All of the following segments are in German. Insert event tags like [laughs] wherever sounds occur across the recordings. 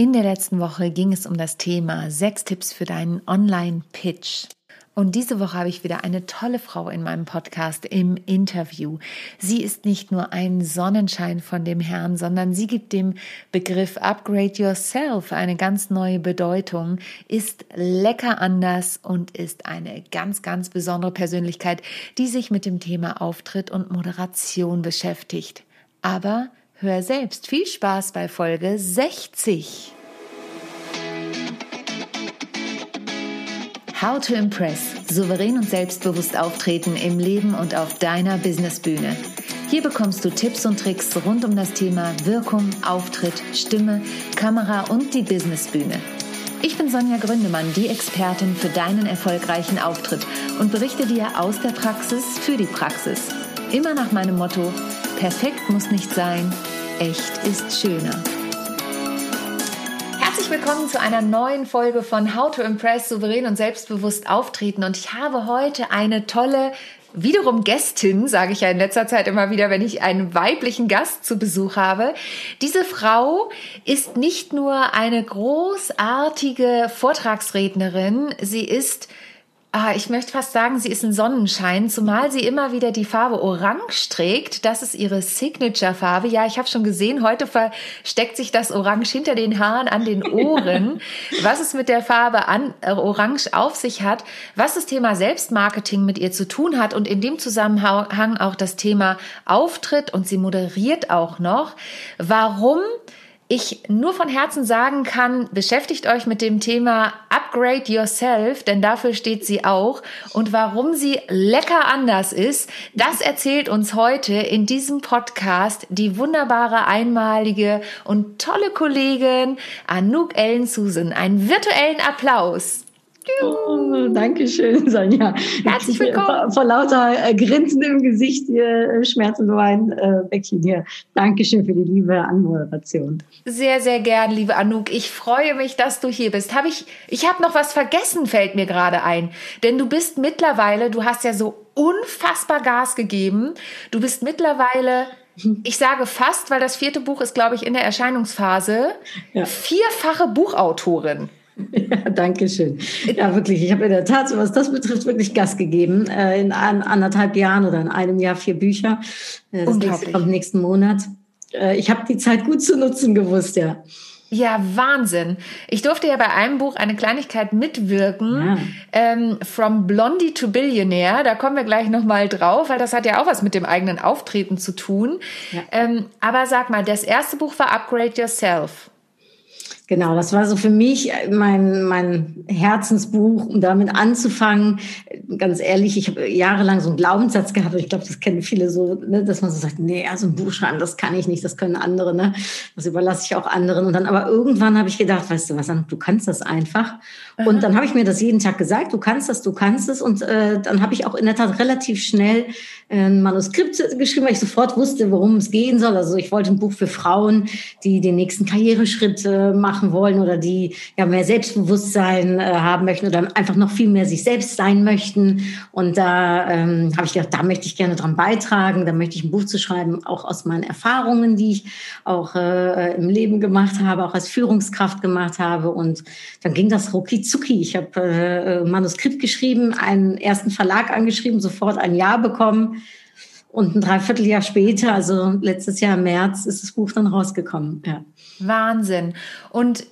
In der letzten Woche ging es um das Thema sechs Tipps für deinen Online-Pitch. Und diese Woche habe ich wieder eine tolle Frau in meinem Podcast im Interview. Sie ist nicht nur ein Sonnenschein von dem Herrn, sondern sie gibt dem Begriff Upgrade Yourself eine ganz neue Bedeutung, ist lecker anders und ist eine ganz, ganz besondere Persönlichkeit, die sich mit dem Thema Auftritt und Moderation beschäftigt. Aber Hör selbst. Viel Spaß bei Folge 60. How to Impress. Souverän und selbstbewusst auftreten im Leben und auf deiner Businessbühne. Hier bekommst du Tipps und Tricks rund um das Thema Wirkung, Auftritt, Stimme, Kamera und die Businessbühne. Ich bin Sonja Gründemann, die Expertin für deinen erfolgreichen Auftritt und berichte dir aus der Praxis für die Praxis. Immer nach meinem Motto, perfekt muss nicht sein, echt ist schöner. Herzlich willkommen zu einer neuen Folge von How to Impress souverän und selbstbewusst auftreten. Und ich habe heute eine tolle wiederum Gästin, sage ich ja in letzter Zeit immer wieder, wenn ich einen weiblichen Gast zu Besuch habe. Diese Frau ist nicht nur eine großartige Vortragsrednerin, sie ist Ah, ich möchte fast sagen, sie ist ein Sonnenschein, zumal sie immer wieder die Farbe Orange trägt. Das ist ihre Signature-Farbe. Ja, ich habe schon gesehen, heute versteckt sich das Orange hinter den Haaren an den Ohren. [laughs] was es mit der Farbe an, äh, Orange auf sich hat, was das Thema Selbstmarketing mit ihr zu tun hat und in dem Zusammenhang auch das Thema Auftritt und sie moderiert auch noch. Warum ich nur von Herzen sagen kann, beschäftigt euch mit dem Thema Upgrade Yourself, denn dafür steht sie auch. Und warum sie lecker anders ist, das erzählt uns heute in diesem Podcast die wunderbare, einmalige und tolle Kollegin Anouk Ellen Susan. Einen virtuellen Applaus. Oh, Dankeschön, Sonja. Herzlich willkommen. Vor, vor lauter äh, Grinsen im Gesicht, äh, Schmerz und Wein, äh, Beckchen hier. Dankeschön für die liebe Anmoderation. Sehr, sehr gern, liebe Anouk. Ich freue mich, dass du hier bist. Hab ich ich habe noch was vergessen, fällt mir gerade ein. Denn du bist mittlerweile, du hast ja so unfassbar Gas gegeben. Du bist mittlerweile ich sage fast, weil das vierte Buch ist, glaube ich, in der Erscheinungsphase, ja. vierfache Buchautorin. [laughs] Ja, danke schön. Ja, wirklich. Ich habe in der Tat, was das betrifft, wirklich Gas gegeben. Äh, in anderthalb Jahren oder in einem Jahr vier Bücher. Äh, das nächste kommt nächsten Monat. Äh, ich habe die Zeit gut zu nutzen gewusst, ja. Ja, Wahnsinn. Ich durfte ja bei einem Buch eine Kleinigkeit mitwirken, ja. ähm, From Blondie to Billionaire. Da kommen wir gleich nochmal drauf, weil das hat ja auch was mit dem eigenen Auftreten zu tun. Ja. Ähm, aber sag mal, das erste Buch war Upgrade Yourself. Genau, das war so für mich mein, mein Herzensbuch, um damit anzufangen. Ganz ehrlich, ich habe jahrelang so einen Glaubenssatz gehabt, ich glaube, das kennen viele so, ne, dass man so sagt, nee, also ein Buch schreiben, das kann ich nicht, das können andere, ne? das überlasse ich auch anderen. Und dann aber irgendwann habe ich gedacht, weißt du was, du kannst das einfach. Aha. Und dann habe ich mir das jeden Tag gesagt, du kannst das, du kannst es. Und äh, dann habe ich auch in der Tat relativ schnell ein Manuskript geschrieben, weil ich sofort wusste, worum es gehen soll. Also ich wollte ein Buch für Frauen, die den nächsten Karriereschritt äh, machen wollen oder die ja mehr Selbstbewusstsein äh, haben möchten oder einfach noch viel mehr sich selbst sein möchten. Und da ähm, habe ich gedacht, da möchte ich gerne dran beitragen, da möchte ich ein Buch zu schreiben, auch aus meinen Erfahrungen, die ich auch äh, im Leben gemacht habe, auch als Führungskraft gemacht habe. Und dann ging das rucki zucki. Ich habe äh, Manuskript geschrieben, einen ersten Verlag angeschrieben, sofort ein Ja bekommen und ein Dreivierteljahr später, also letztes Jahr im März, ist das Buch dann rausgekommen. Ja. Wahnsinn. Und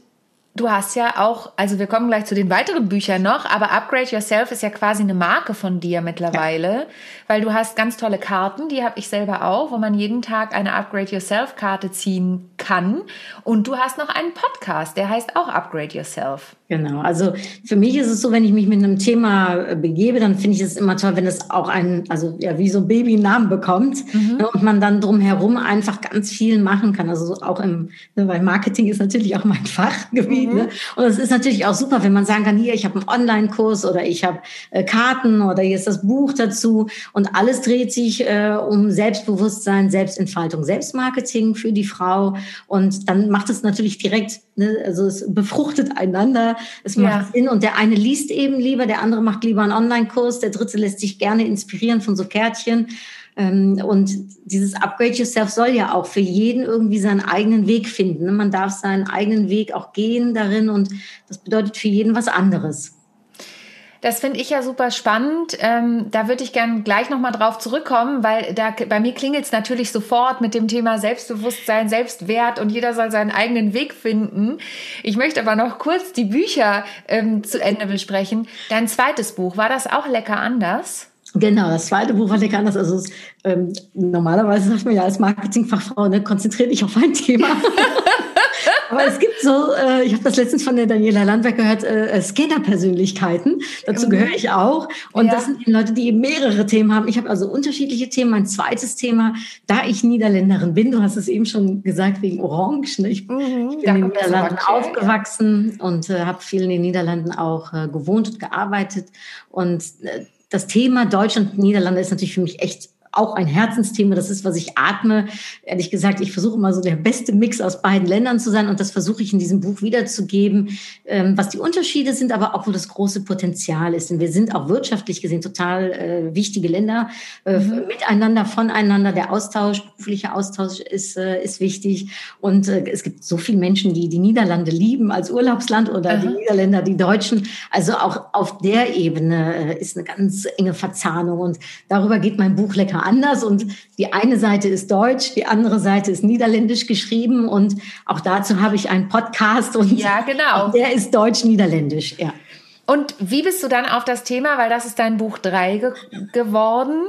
du hast ja auch, also wir kommen gleich zu den weiteren Büchern noch, aber Upgrade Yourself ist ja quasi eine Marke von dir mittlerweile, ja. weil du hast ganz tolle Karten, die habe ich selber auch, wo man jeden Tag eine Upgrade Yourself Karte ziehen kann. Und du hast noch einen Podcast, der heißt auch Upgrade Yourself. Genau, also für mich ist es so, wenn ich mich mit einem Thema äh, begebe, dann finde ich es immer toll, wenn es auch ein, also ja, wie so ein Baby einen Namen bekommt mhm. ne, und man dann drumherum einfach ganz viel machen kann. Also auch im, ne, weil Marketing ist natürlich auch mein Fachgebiet. [laughs] Mhm. Ne? Und es ist natürlich auch super, wenn man sagen kann, hier, ich habe einen Online-Kurs oder ich habe äh, Karten oder hier ist das Buch dazu und alles dreht sich äh, um Selbstbewusstsein, Selbstentfaltung, Selbstmarketing für die Frau und dann macht es natürlich direkt, ne, also es befruchtet einander es macht ja. Sinn und der eine liest eben lieber, der andere macht lieber einen Online-Kurs, der dritte lässt sich gerne inspirieren von so Kärtchen. Ähm, und dieses Upgrade Yourself soll ja auch für jeden irgendwie seinen eigenen Weg finden. Ne? Man darf seinen eigenen Weg auch gehen darin und das bedeutet für jeden was anderes. Das finde ich ja super spannend. Ähm, da würde ich gerne gleich nochmal drauf zurückkommen, weil da bei mir klingelt es natürlich sofort mit dem Thema Selbstbewusstsein, Selbstwert und jeder soll seinen eigenen Weg finden. Ich möchte aber noch kurz die Bücher ähm, zu Ende besprechen. Dein zweites Buch, war das auch lecker anders? Genau, das zweite Buch war lecker anders. Also ähm, normalerweise sagt man ja als Marketingfachfrau, ne, konzentriere dich auf ein Thema. [laughs] Aber es gibt so, äh, ich habe das letztens von der Daniela Landberg gehört, äh, Scanner-Persönlichkeiten. Dazu mhm. gehöre ich auch. Und ja. das sind eben Leute, die eben mehrere Themen haben. Ich habe also unterschiedliche Themen. Mein zweites Thema, da ich Niederländerin bin, du hast es eben schon gesagt, wegen Orange. Ne? Ich, mhm, ich bin in den Niederlanden aufgewachsen ja. und äh, habe viel in den Niederlanden auch äh, gewohnt und gearbeitet. Und äh, das Thema Deutschland und Niederlande ist natürlich für mich echt auch ein Herzensthema. Das ist, was ich atme. Ehrlich gesagt, ich versuche immer so der beste Mix aus beiden Ländern zu sein und das versuche ich in diesem Buch wiederzugeben, ähm, was die Unterschiede sind, aber auch wo das große Potenzial ist. Denn wir sind auch wirtschaftlich gesehen total äh, wichtige Länder äh, mhm. miteinander, voneinander. Der Austausch, beruflicher Austausch ist, äh, ist wichtig. Und äh, es gibt so viele Menschen, die die Niederlande lieben als Urlaubsland oder mhm. die Niederländer, die Deutschen. Also auch auf der Ebene äh, ist eine ganz enge Verzahnung und darüber geht mein Buch lecker anders und die eine Seite ist deutsch, die andere Seite ist niederländisch geschrieben und auch dazu habe ich einen Podcast und ja, genau. der ist deutsch-niederländisch, ja. Und wie bist du dann auf das Thema, weil das ist dein Buch 3 ge geworden,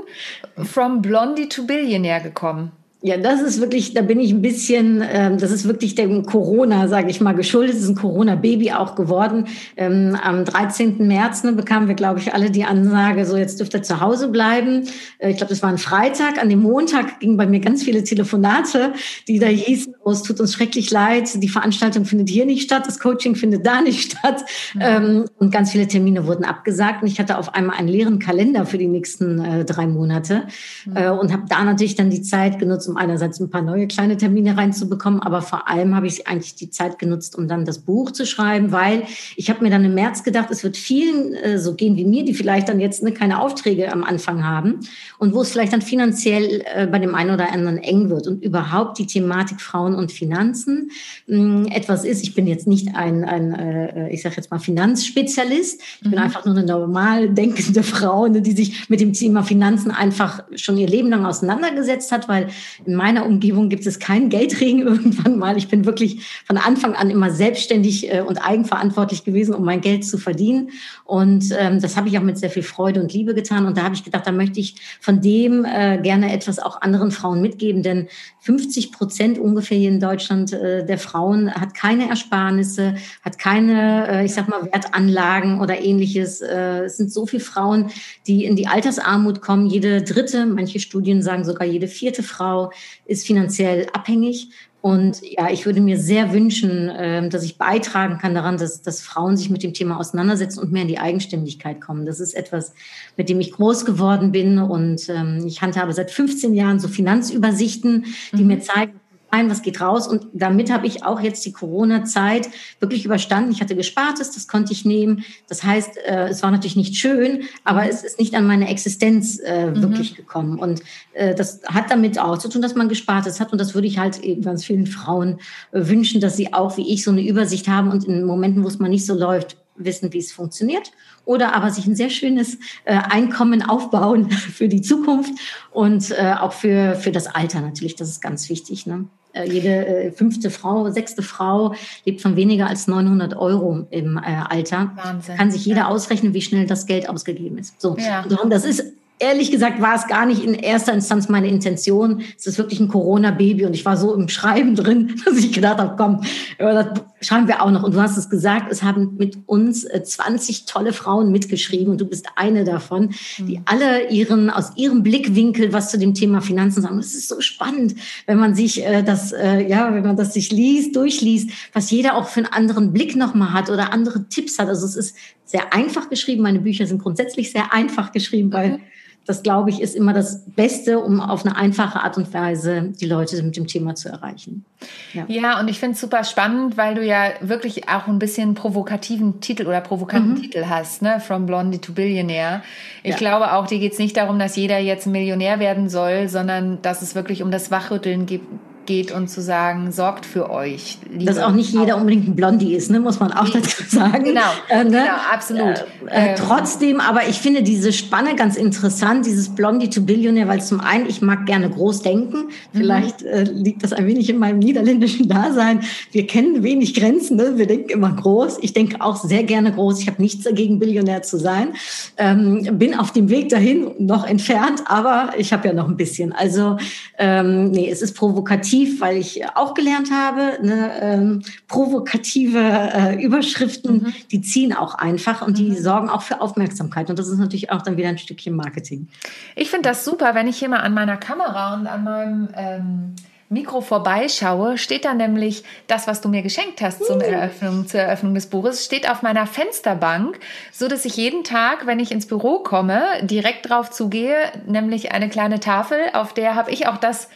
From Blondie to Billionaire gekommen? Ja, das ist wirklich, da bin ich ein bisschen, ähm, das ist wirklich dem Corona, sage ich mal, geschuldet. Es ist ein Corona-Baby auch geworden. Ähm, am 13. März ne, bekamen wir, glaube ich, alle die Ansage, so jetzt dürft ihr zu Hause bleiben. Äh, ich glaube, das war ein Freitag. An dem Montag gingen bei mir ganz viele Telefonate, die da hießen, oh, es tut uns schrecklich leid, die Veranstaltung findet hier nicht statt, das Coaching findet da nicht statt. Mhm. Ähm, und ganz viele Termine wurden abgesagt. Und ich hatte auf einmal einen leeren Kalender für die nächsten äh, drei Monate mhm. äh, und habe da natürlich dann die Zeit genutzt, um einerseits ein paar neue kleine Termine reinzubekommen, aber vor allem habe ich eigentlich die Zeit genutzt, um dann das Buch zu schreiben, weil ich habe mir dann im März gedacht, es wird vielen äh, so gehen wie mir, die vielleicht dann jetzt ne, keine Aufträge am Anfang haben und wo es vielleicht dann finanziell äh, bei dem einen oder anderen eng wird und überhaupt die Thematik Frauen und Finanzen mh, hm, etwas ist. Ich bin jetzt nicht ein, ein äh, ich sage jetzt mal Finanzspezialist, ich bin mhm. einfach nur eine normal denkende Frau, ne, die sich mit dem Thema Finanzen einfach schon ihr Leben lang auseinandergesetzt hat, weil in meiner Umgebung gibt es keinen Geldregen [laughs] irgendwann mal. Ich bin wirklich von Anfang an immer selbstständig äh, und eigenverantwortlich gewesen, um mein Geld zu verdienen. Und ähm, das habe ich auch mit sehr viel Freude und Liebe getan. Und da habe ich gedacht, da möchte ich von dem äh, gerne etwas auch anderen Frauen mitgeben. Denn 50 Prozent ungefähr hier in Deutschland äh, der Frauen hat keine Ersparnisse, hat keine, äh, ich sag mal, Wertanlagen oder ähnliches. Äh, es sind so viele Frauen, die in die Altersarmut kommen. Jede dritte, manche Studien sagen sogar jede vierte Frau ist finanziell abhängig. Und ja, ich würde mir sehr wünschen, ähm, dass ich beitragen kann daran, dass, dass Frauen sich mit dem Thema auseinandersetzen und mehr in die Eigenständigkeit kommen. Das ist etwas, mit dem ich groß geworden bin. Und ähm, ich handhabe seit 15 Jahren so Finanzübersichten, die mhm. mir zeigen, ein, was geht raus. Und damit habe ich auch jetzt die Corona-Zeit wirklich überstanden. Ich hatte Gespartes, das konnte ich nehmen. Das heißt, äh, es war natürlich nicht schön, aber mhm. es ist nicht an meine Existenz äh, mhm. wirklich gekommen. Und äh, das hat damit auch zu tun, dass man Gespartes hat. Und das würde ich halt eben ganz vielen Frauen äh, wünschen, dass sie auch wie ich so eine Übersicht haben und in Momenten, wo es mal nicht so läuft, wissen, wie es funktioniert oder aber sich ein sehr schönes äh, Einkommen aufbauen [laughs] für die Zukunft und äh, auch für, für das Alter natürlich. Das ist ganz wichtig. Ne? Äh, jede äh, fünfte Frau, sechste Frau lebt von weniger als 900 Euro im äh, Alter. Wahnsinn. Kann sich jeder ja. ausrechnen, wie schnell das Geld ausgegeben ist. So, ja. das ist ehrlich gesagt war es gar nicht in erster Instanz meine Intention. Es ist wirklich ein Corona-Baby und ich war so im Schreiben drin, [laughs] dass ich gedacht habe, komm, das schreiben wir auch noch. Und du hast es gesagt, es haben mit uns 20 äh, tolle Frauen mitgeschrieben und du bist eine davon, die mhm. alle ihren, aus ihrem Blickwinkel was zu dem Thema Finanzen sagen. Es ist so spannend, wenn man sich äh, das, äh, ja, wenn man das sich liest, durchliest, was jeder auch für einen anderen Blick nochmal hat oder andere Tipps hat. Also es ist sehr einfach geschrieben. Meine Bücher sind grundsätzlich sehr einfach geschrieben, weil mhm das glaube ich, ist immer das Beste, um auf eine einfache Art und Weise die Leute mit dem Thema zu erreichen. Ja, ja und ich finde es super spannend, weil du ja wirklich auch ein bisschen provokativen Titel oder provokanten mhm. Titel hast, ne? From Blondie to Billionaire. Ich ja. glaube auch, dir geht es nicht darum, dass jeder jetzt Millionär werden soll, sondern dass es wirklich um das Wachrütteln geht geht und zu sagen, sorgt für euch. Dass auch nicht jeder unbedingt ein Blondie ist, ne, muss man auch dazu sagen. Genau, äh, ne? genau absolut. Äh, äh, trotzdem, aber ich finde diese Spanne ganz interessant, dieses Blondie to Billionaire, weil zum einen, ich mag gerne groß denken. Mhm. Vielleicht mhm. liegt das ein wenig in meinem niederländischen Dasein. Wir kennen wenig Grenzen, ne? wir denken immer groß. Ich denke auch sehr gerne groß. Ich habe nichts dagegen, Billionär zu sein. Ähm, bin auf dem Weg dahin, noch entfernt, aber ich habe ja noch ein bisschen. Also, ähm, nee, es ist provokativ provokativ, weil ich auch gelernt habe, ne, ähm, provokative äh, Überschriften, mhm. die ziehen auch einfach und die mhm. sorgen auch für Aufmerksamkeit. Und das ist natürlich auch dann wieder ein Stückchen Marketing. Ich finde das super, wenn ich hier mal an meiner Kamera und an meinem ähm Mikro vorbeischaue, steht da nämlich das, was du mir geschenkt hast zum Eröffnung, zur Eröffnung des Buches, steht auf meiner Fensterbank, so dass ich jeden Tag, wenn ich ins Büro komme, direkt drauf zugehe, nämlich eine kleine Tafel, auf der habe ich auch das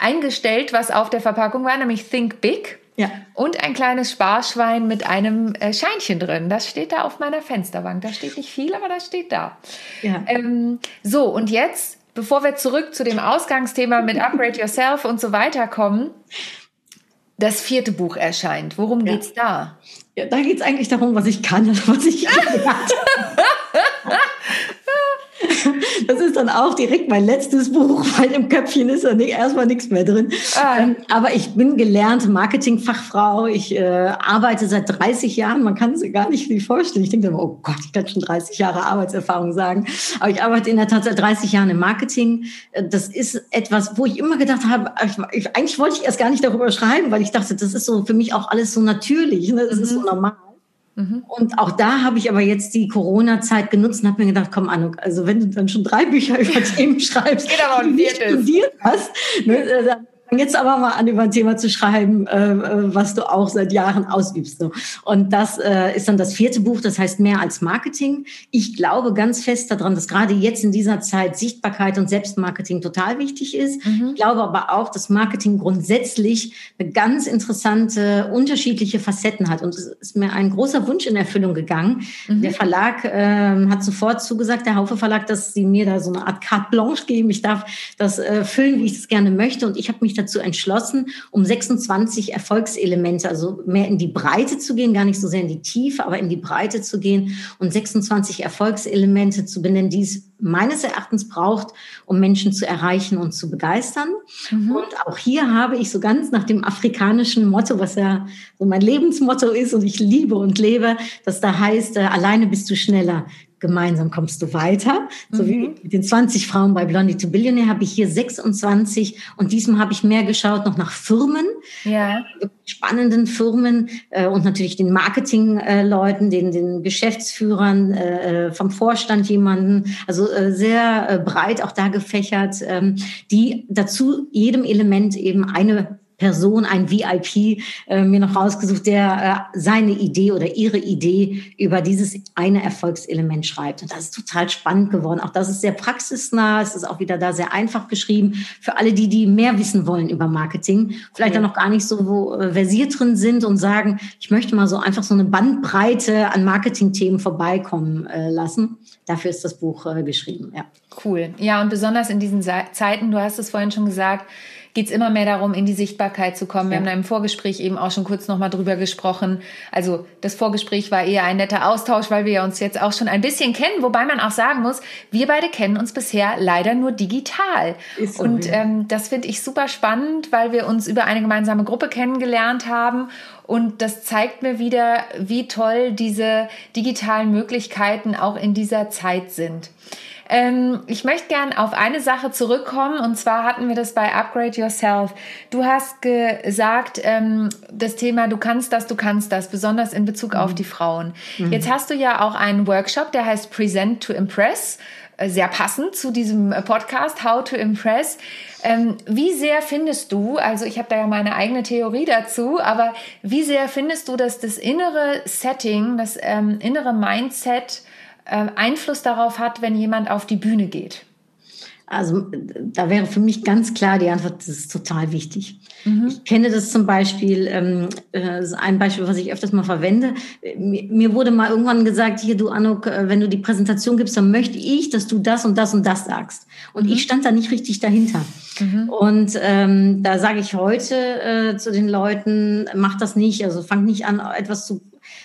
eingestellt, was auf der Verpackung war, nämlich Think Big. Ja. Und ein kleines Sparschwein mit einem äh, Scheinchen drin. Das steht da auf meiner Fensterbank. Da steht nicht viel, aber das steht da. Ja. Ähm, so, und jetzt, bevor wir zurück zu dem Ausgangsthema mit [laughs] Upgrade Yourself und so weiter kommen, das vierte Buch erscheint. Worum ja. geht's da? Ja, da geht es eigentlich darum, was ich kann, was ich gelernt habe. [laughs] [laughs] [laughs] Das ist dann auch direkt mein letztes Buch, weil im Köpfchen ist da nicht, erstmal nichts mehr drin. Ah. Ähm, aber ich bin gelernte Marketingfachfrau. Ich äh, arbeite seit 30 Jahren. Man kann es gar nicht viel vorstellen. Ich denke immer, oh Gott, ich kann schon 30 Jahre Arbeitserfahrung sagen. Aber ich arbeite in der Tat seit 30 Jahren im Marketing. Äh, das ist etwas, wo ich immer gedacht habe, ich, ich, eigentlich wollte ich erst gar nicht darüber schreiben, weil ich dachte, das ist so für mich auch alles so natürlich. Ne? Das mhm. ist so mhm. normal. Mhm. Und auch da habe ich aber jetzt die Corona-Zeit genutzt und habe mir gedacht, komm Anuk, also wenn du dann schon drei Bücher über Themen [laughs] schreibst, die du nicht studiert hast, ne, äh, dann jetzt aber mal an, über ein Thema zu schreiben, äh, äh, was du auch seit Jahren ausübst. So. Und das äh, ist dann das vierte Buch, das heißt mehr als Marketing. Ich glaube ganz fest daran, dass gerade jetzt in dieser Zeit Sichtbarkeit und Selbstmarketing total wichtig ist. Mhm. Ich glaube aber auch, dass Marketing grundsätzlich eine ganz interessante, unterschiedliche Facetten hat. Und es ist mir ein großer Wunsch in Erfüllung gegangen. Mhm. Der Verlag äh, hat sofort zugesagt, der Haufe Verlag, dass sie mir da so eine Art Carte Blanche geben. Ich darf das äh, füllen, wie ich es gerne möchte. Und ich habe mich dazu entschlossen, um 26 Erfolgselemente, also mehr in die Breite zu gehen, gar nicht so sehr in die Tiefe, aber in die Breite zu gehen und 26 Erfolgselemente zu benennen, die es meines Erachtens braucht, um Menschen zu erreichen und zu begeistern. Mhm. Und auch hier habe ich so ganz nach dem afrikanischen Motto, was ja so mein Lebensmotto ist und ich liebe und lebe, das da heißt, äh, alleine bist du schneller gemeinsam kommst du weiter. So wie mhm. mit den 20 Frauen bei Blondie to Billionaire habe ich hier 26 und diesmal habe ich mehr geschaut noch nach Firmen, ja. spannenden Firmen äh, und natürlich den Marketingleuten, den, den Geschäftsführern, äh, vom Vorstand jemanden, also äh, sehr äh, breit auch da gefächert, ähm, die dazu jedem Element eben eine Person, ein VIP, äh, mir noch rausgesucht, der äh, seine Idee oder ihre Idee über dieses eine Erfolgselement schreibt. Und das ist total spannend geworden. Auch das ist sehr praxisnah. Es ist auch wieder da sehr einfach geschrieben für alle, die, die mehr wissen wollen über Marketing. Vielleicht ja. dann noch gar nicht so wo, äh, versiert drin sind und sagen, ich möchte mal so einfach so eine Bandbreite an Marketingthemen vorbeikommen äh, lassen. Dafür ist das Buch äh, geschrieben. Ja. Cool. Ja, und besonders in diesen Zeiten, du hast es vorhin schon gesagt, geht es immer mehr darum, in die Sichtbarkeit zu kommen. Wir ja. haben in einem Vorgespräch eben auch schon kurz nochmal drüber gesprochen. Also das Vorgespräch war eher ein netter Austausch, weil wir uns jetzt auch schon ein bisschen kennen, wobei man auch sagen muss, wir beide kennen uns bisher leider nur digital. So, Und ähm, das finde ich super spannend, weil wir uns über eine gemeinsame Gruppe kennengelernt haben. Und das zeigt mir wieder, wie toll diese digitalen Möglichkeiten auch in dieser Zeit sind. Ähm, ich möchte gern auf eine Sache zurückkommen und zwar hatten wir das bei Upgrade Yourself. Du hast gesagt, ähm, das Thema, du kannst das, du kannst das, besonders in Bezug mhm. auf die Frauen. Mhm. Jetzt hast du ja auch einen Workshop, der heißt Present to Impress äh, sehr passend zu diesem äh, Podcast How to Impress. Ähm, wie sehr findest du, also ich habe da ja meine eigene Theorie dazu, aber wie sehr findest du, dass das innere Setting, das ähm, innere Mindset äh, Einfluss darauf hat, wenn jemand auf die Bühne geht? Also da wäre für mich ganz klar die Antwort, das ist total wichtig. Mhm. Ich kenne das zum Beispiel, ähm, äh, ein Beispiel, was ich öfters mal verwende. Mir, mir wurde mal irgendwann gesagt, hier du Anuk, äh, wenn du die Präsentation gibst, dann möchte ich, dass du das und das und das sagst. Und mhm. ich stand da nicht richtig dahinter. Mhm. Und ähm, da sage ich heute äh, zu den Leuten, mach das nicht, also fangt nicht an, etwas zu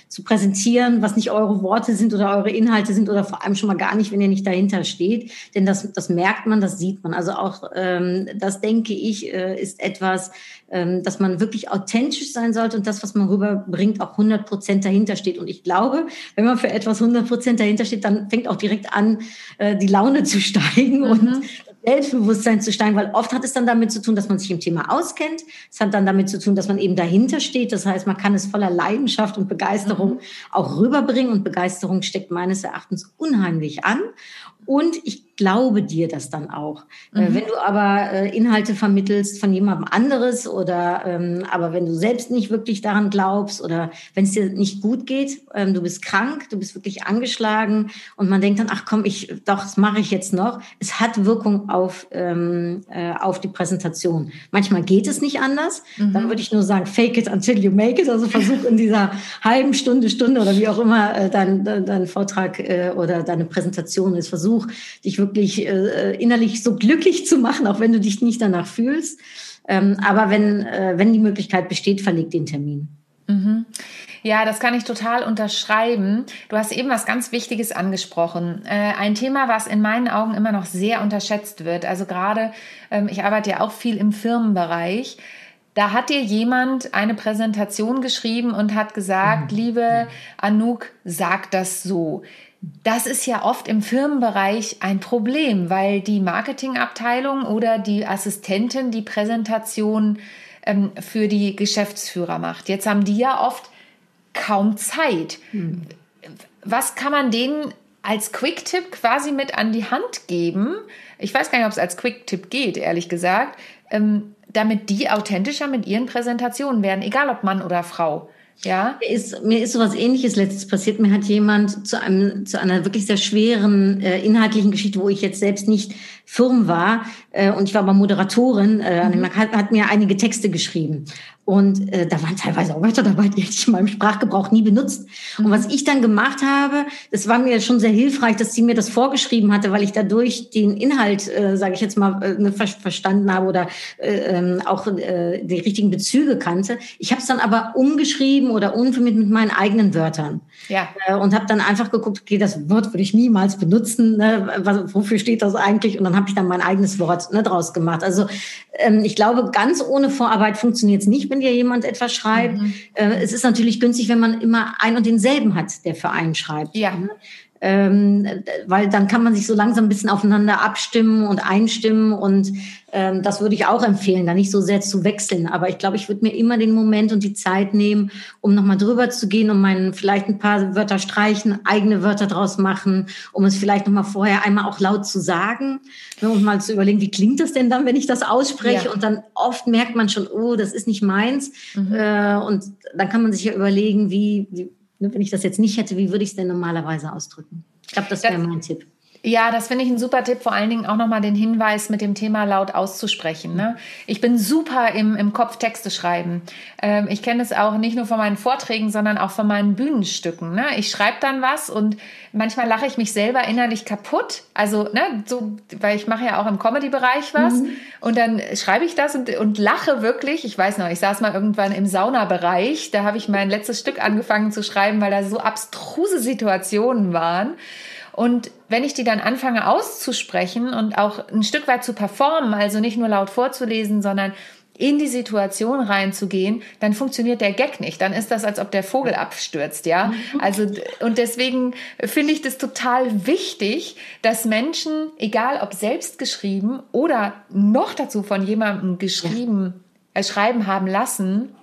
zu präsentieren, was nicht eure Worte sind oder eure Inhalte sind oder vor allem schon mal gar nicht, wenn ihr nicht dahinter steht. Denn das, das merkt man, das sieht man. Also auch ähm, das denke ich, äh, ist etwas, ähm, dass man wirklich authentisch sein sollte und das, was man rüberbringt, auch 100 Prozent dahinter steht. Und ich glaube, wenn man für etwas 100 Prozent dahinter steht, dann fängt auch direkt an, äh, die Laune zu [laughs] steigen mhm. und Selbstbewusstsein zu steigen, weil oft hat es dann damit zu tun, dass man sich im Thema auskennt. Es hat dann damit zu tun, dass man eben dahinter steht. Das heißt, man kann es voller Leidenschaft und Begeisterung mhm. auch rüberbringen und Begeisterung steckt meines Erachtens unheimlich an. Und ich glaube dir das dann auch. Äh, mhm. wenn du aber äh, Inhalte vermittelst von jemandem anderes oder ähm, aber wenn du selbst nicht wirklich daran glaubst oder wenn es dir nicht gut geht, ähm, du bist krank, du bist wirklich angeschlagen und man denkt dann, ach komm, ich doch, das mache ich jetzt noch. Es hat Wirkung auf ähm, äh, auf die Präsentation. Manchmal geht es nicht anders. Mhm. Dann würde ich nur sagen, fake it until you make it. Also versuch in dieser [laughs] halben Stunde, Stunde oder wie auch immer dein, dein Vortrag oder deine Präsentation ist, versuch Versuch, dich wirklich äh, innerlich so glücklich zu machen, auch wenn du dich nicht danach fühlst. Ähm, aber wenn, äh, wenn die Möglichkeit besteht, verleg den Termin. Mhm. Ja, das kann ich total unterschreiben. Du hast eben was ganz Wichtiges angesprochen. Äh, ein Thema, was in meinen Augen immer noch sehr unterschätzt wird. Also gerade, ähm, ich arbeite ja auch viel im Firmenbereich. Da hat dir jemand eine Präsentation geschrieben und hat gesagt, mhm. liebe Anouk, sag das so. Das ist ja oft im Firmenbereich ein Problem, weil die Marketingabteilung oder die Assistentin die Präsentation ähm, für die Geschäftsführer macht. Jetzt haben die ja oft kaum Zeit. Hm. Was kann man denen als Quick-Tipp quasi mit an die Hand geben? Ich weiß gar nicht, ob es als Quick-Tipp geht, ehrlich gesagt, ähm, damit die authentischer mit ihren Präsentationen werden, egal ob Mann oder Frau. Ja. Mir ist, mir ist sowas ähnliches letztes passiert. Mir hat jemand zu einem, zu einer wirklich sehr schweren äh, inhaltlichen Geschichte, wo ich jetzt selbst nicht firm war, äh, und ich war aber Moderatorin, äh, mhm. hat, hat mir einige Texte geschrieben. Und äh, da waren teilweise auch Wörter dabei, die hätte ich in meinem Sprachgebrauch nie benutzt. Und was ich dann gemacht habe, das war mir schon sehr hilfreich, dass sie mir das vorgeschrieben hatte, weil ich dadurch den Inhalt, äh, sage ich jetzt mal, äh, ne, ver verstanden habe oder äh, ähm, auch äh, die richtigen Bezüge kannte. Ich habe es dann aber umgeschrieben oder umvermittelt mit meinen eigenen Wörtern. Ja. Äh, und habe dann einfach geguckt, okay, das Wort würde ich niemals benutzen. Ne? Was, wofür steht das eigentlich? Und dann habe ich dann mein eigenes Wort ne, draus gemacht. Also ähm, ich glaube, ganz ohne Vorarbeit funktioniert es nicht wenn dir jemand etwas schreibt. Mhm. Äh, es ist natürlich günstig, wenn man immer ein und denselben hat, der für einen schreibt. Ja. Ne? Ähm, weil dann kann man sich so langsam ein bisschen aufeinander abstimmen und einstimmen und ähm, das würde ich auch empfehlen, da nicht so sehr zu wechseln. Aber ich glaube, ich würde mir immer den Moment und die Zeit nehmen, um nochmal drüber zu gehen, um meinen vielleicht ein paar Wörter streichen, eigene Wörter draus machen, um es vielleicht nochmal vorher einmal auch laut zu sagen ne, und mal zu überlegen, wie klingt das denn dann, wenn ich das ausspreche? Ja. Und dann oft merkt man schon, oh, das ist nicht meins. Mhm. Äh, und dann kann man sich ja überlegen, wie, wie wenn ich das jetzt nicht hätte, wie würde ich es denn normalerweise ausdrücken? Ich glaube, das wäre mein Tipp. Ja, das finde ich ein super Tipp, vor allen Dingen auch nochmal den Hinweis mit dem Thema laut auszusprechen. Ne? Ich bin super im, im Kopf Texte schreiben. Ähm, ich kenne es auch nicht nur von meinen Vorträgen, sondern auch von meinen Bühnenstücken. Ne? Ich schreibe dann was und manchmal lache ich mich selber innerlich kaputt. Also, ne, so, weil ich mache ja auch im Comedy-Bereich was mhm. und dann schreibe ich das und, und lache wirklich. Ich weiß noch, ich saß mal irgendwann im Saunabereich, da habe ich mein letztes Stück angefangen zu schreiben, weil da so abstruse Situationen waren. Und wenn ich die dann anfange auszusprechen und auch ein Stück weit zu performen, also nicht nur laut vorzulesen, sondern in die Situation reinzugehen, dann funktioniert der Gag nicht. Dann ist das, als ob der Vogel abstürzt, ja. Mhm. Also, und deswegen finde ich das total wichtig, dass Menschen, egal ob selbst geschrieben oder noch dazu von jemandem geschrieben, äh, schreiben haben lassen,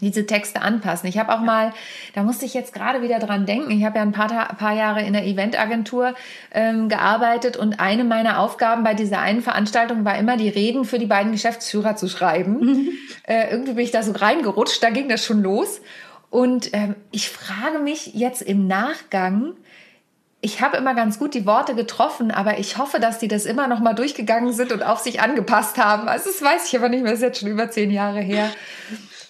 diese Texte anpassen. Ich habe auch mal, da musste ich jetzt gerade wieder dran denken, ich habe ja ein paar, paar Jahre in der Eventagentur ähm, gearbeitet und eine meiner Aufgaben bei dieser einen Veranstaltung war immer, die Reden für die beiden Geschäftsführer zu schreiben. Mhm. Äh, irgendwie bin ich da so reingerutscht, da ging das schon los. Und ähm, ich frage mich jetzt im Nachgang, ich habe immer ganz gut die Worte getroffen, aber ich hoffe, dass die das immer noch mal durchgegangen sind und auf sich angepasst haben. Also das weiß ich aber nicht mehr, das ist jetzt schon über zehn Jahre her.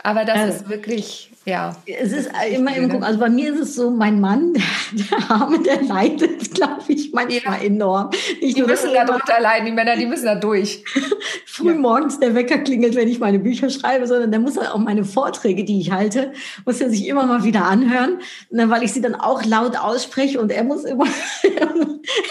Aber das also, ist wirklich ja. Es ist immer im Gucken. Also bei mir ist es so, mein Mann, [laughs] der Arme, der leidet, [laughs] glaube ich, manchmal ja. enorm. Nicht die müssen da drunter leiden, die Männer, die müssen da durch. [laughs] Früh morgens der Wecker klingelt, wenn ich meine Bücher schreibe, sondern der muss auch meine Vorträge, die ich halte, muss er sich immer mal wieder anhören, ne, weil ich sie dann auch laut ausspreche und er muss immer,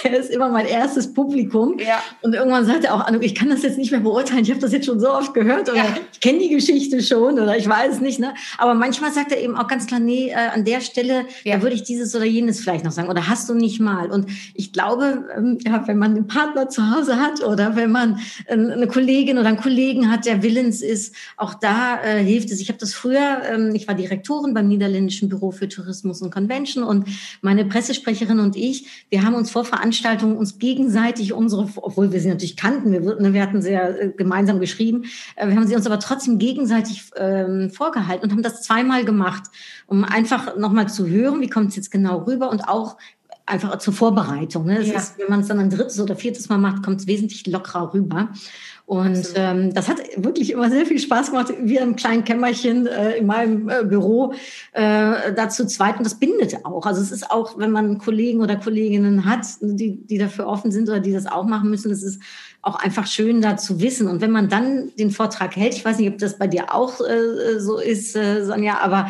er ist immer mein erstes Publikum. Ja. Und irgendwann sagt er auch, Anuk, ich kann das jetzt nicht mehr beurteilen, ich habe das jetzt schon so oft gehört oder ja. ich kenne die Geschichte schon oder ich weiß es nicht. Ne? Aber manchmal manchmal sagt er eben auch ganz klar, nee, äh, an der Stelle, ja. da würde ich dieses oder jenes vielleicht noch sagen. Oder hast du nicht mal? Und ich glaube, ähm, ja, wenn man einen Partner zu Hause hat oder wenn man äh, eine Kollegin oder einen Kollegen hat, der willens ist, auch da äh, hilft es. Ich habe das früher, ähm, ich war Direktorin beim Niederländischen Büro für Tourismus und Convention und meine Pressesprecherin und ich, wir haben uns vor Veranstaltungen uns gegenseitig unsere, obwohl wir sie natürlich kannten, wir, wir hatten sehr äh, gemeinsam geschrieben, äh, wir haben sie uns aber trotzdem gegenseitig ähm, vorgehalten und haben das zweimal zweimal gemacht, um einfach nochmal zu hören, wie kommt es jetzt genau rüber und auch einfach zur Vorbereitung. Ne? Ja. Ist, wenn man es dann ein drittes oder viertes Mal macht, kommt es wesentlich lockerer rüber. Und ähm, das hat wirklich immer sehr viel Spaß gemacht, wie im kleinen Kämmerchen äh, in meinem äh, Büro äh, dazu zweit. Und das bindet auch. Also es ist auch, wenn man Kollegen oder Kolleginnen hat, die, die dafür offen sind oder die das auch machen müssen, es ist auch einfach schön da zu wissen. Und wenn man dann den Vortrag hält, ich weiß nicht, ob das bei dir auch äh, so ist, äh, Sonja, aber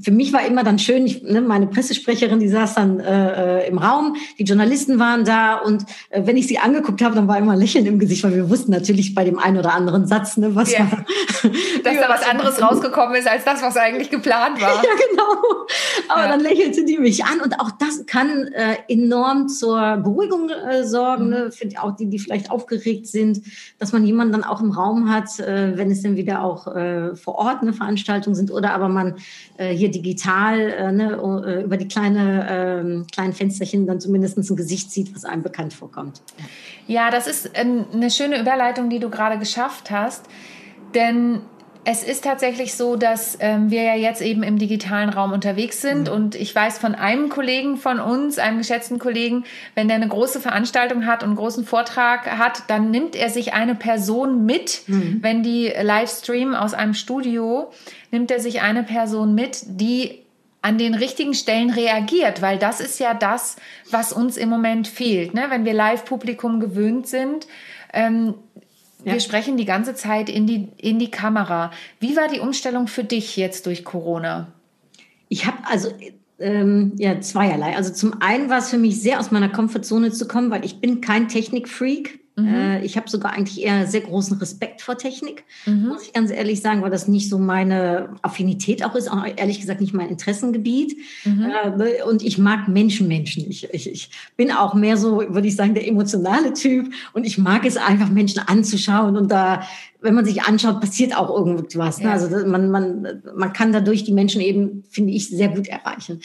für mich war immer dann schön, ich, ne, meine Pressesprecherin, die saß dann äh, äh, im Raum, die Journalisten waren da und äh, wenn ich sie angeguckt habe, dann war immer ein Lächeln im Gesicht, weil wir wussten natürlich bei dem einen oder anderen Satz, ne, was yeah. war, [laughs] dass da was anderes rausgekommen ist als das, was eigentlich geplant war. [laughs] ja, genau. Aber ja. dann lächelte die mich an und auch das kann äh, enorm zur Beruhigung äh, sorgen, mhm. ne, für die, auch die, die vielleicht aufgeregt sind, dass man jemanden dann auch im Raum hat, äh, wenn es dann wieder auch äh, vor Ort eine Veranstaltung sind oder aber man äh, hier digital äh, ne, äh, über die kleine, äh, kleinen Fensterchen dann zumindest ein Gesicht sieht, was einem bekannt vorkommt. Ja, das ist eine schöne Überleitung, die du gerade geschafft hast. Denn es ist tatsächlich so, dass ähm, wir ja jetzt eben im digitalen Raum unterwegs sind. Mhm. Und ich weiß von einem Kollegen von uns, einem geschätzten Kollegen, wenn der eine große Veranstaltung hat und einen großen Vortrag hat, dann nimmt er sich eine Person mit, mhm. wenn die Livestream aus einem Studio, nimmt er sich eine Person mit, die an den richtigen Stellen reagiert, weil das ist ja das, was uns im Moment fehlt. Ne? Wenn wir Live-Publikum gewöhnt sind, ähm, ja. Wir sprechen die ganze Zeit in die, in die Kamera. Wie war die Umstellung für dich jetzt durch Corona? Ich habe also ähm, ja zweierlei. Also zum einen war es für mich sehr aus meiner Komfortzone zu kommen, weil ich bin kein Technikfreak. Mhm. Äh, ich habe sogar eigentlich eher sehr großen Respekt vor Technik, mhm. muss ich ganz ehrlich sagen, weil das nicht so meine Affinität auch ist, auch ehrlich gesagt nicht mein Interessengebiet. Mhm. Äh, und ich mag Menschen, Menschen. Ich, ich, ich bin auch mehr so, würde ich sagen, der emotionale Typ und ich mag es einfach, Menschen anzuschauen und da wenn man sich anschaut, passiert auch irgendwas. Ne? Ja. Also man, man, man kann dadurch die Menschen eben, finde ich, sehr gut erreichen.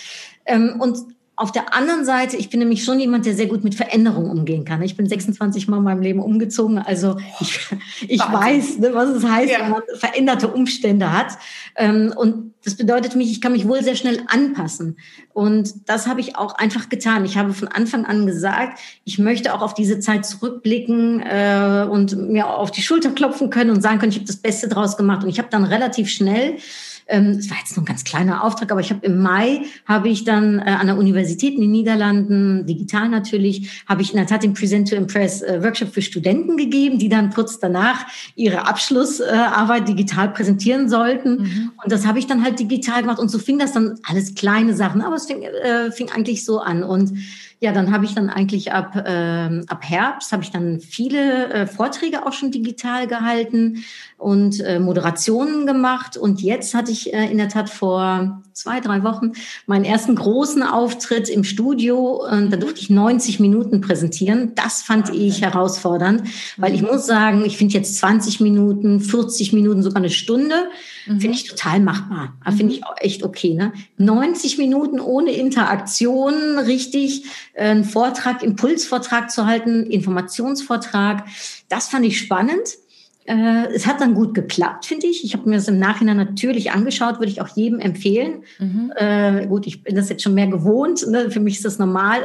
Ähm, und auf der anderen Seite, ich bin nämlich schon jemand, der sehr gut mit Veränderungen umgehen kann. Ich bin 26 Mal in meinem Leben umgezogen, also ich, ich weiß, ne, was es heißt, ja. wenn man veränderte Umstände hat. Ähm, und das bedeutet mich, ich kann mich wohl sehr schnell anpassen. Und das habe ich auch einfach getan. Ich habe von Anfang an gesagt, ich möchte auch auf diese Zeit zurückblicken äh, und mir auf die Schulter klopfen können und sagen können, ich habe das Beste draus gemacht. Und ich habe dann relativ schnell es war jetzt nur ein ganz kleiner Auftrag, aber ich habe im Mai habe ich dann äh, an der Universität in den Niederlanden, digital natürlich, habe ich in der Tat den Present to Impress äh, Workshop für Studenten gegeben, die dann kurz danach ihre Abschlussarbeit digital präsentieren sollten. Mhm. Und das habe ich dann halt digital gemacht. Und so fing das dann alles kleine Sachen, aber es fing, äh, fing eigentlich so an. Und ja, dann habe ich dann eigentlich ab, ähm, ab Herbst habe ich dann viele äh, Vorträge auch schon digital gehalten und äh, Moderationen gemacht. Und jetzt hatte ich äh, in der Tat vor zwei, drei Wochen meinen ersten großen Auftritt im Studio. Und da durfte ich 90 Minuten präsentieren. Das fand ich herausfordernd, weil ich mhm. muss sagen, ich finde jetzt 20 Minuten, 40 Minuten, sogar eine Stunde, mhm. finde ich total machbar. Finde mhm. ich auch echt okay. Ne? 90 Minuten ohne Interaktion, richtig äh, einen Vortrag, Impulsvortrag zu halten, Informationsvortrag. Das fand ich spannend. Äh, es hat dann gut geklappt, finde ich. Ich habe mir das im Nachhinein natürlich angeschaut, würde ich auch jedem empfehlen. Mhm. Äh, gut, ich bin das jetzt schon mehr gewohnt. Ne? Für mich ist das normal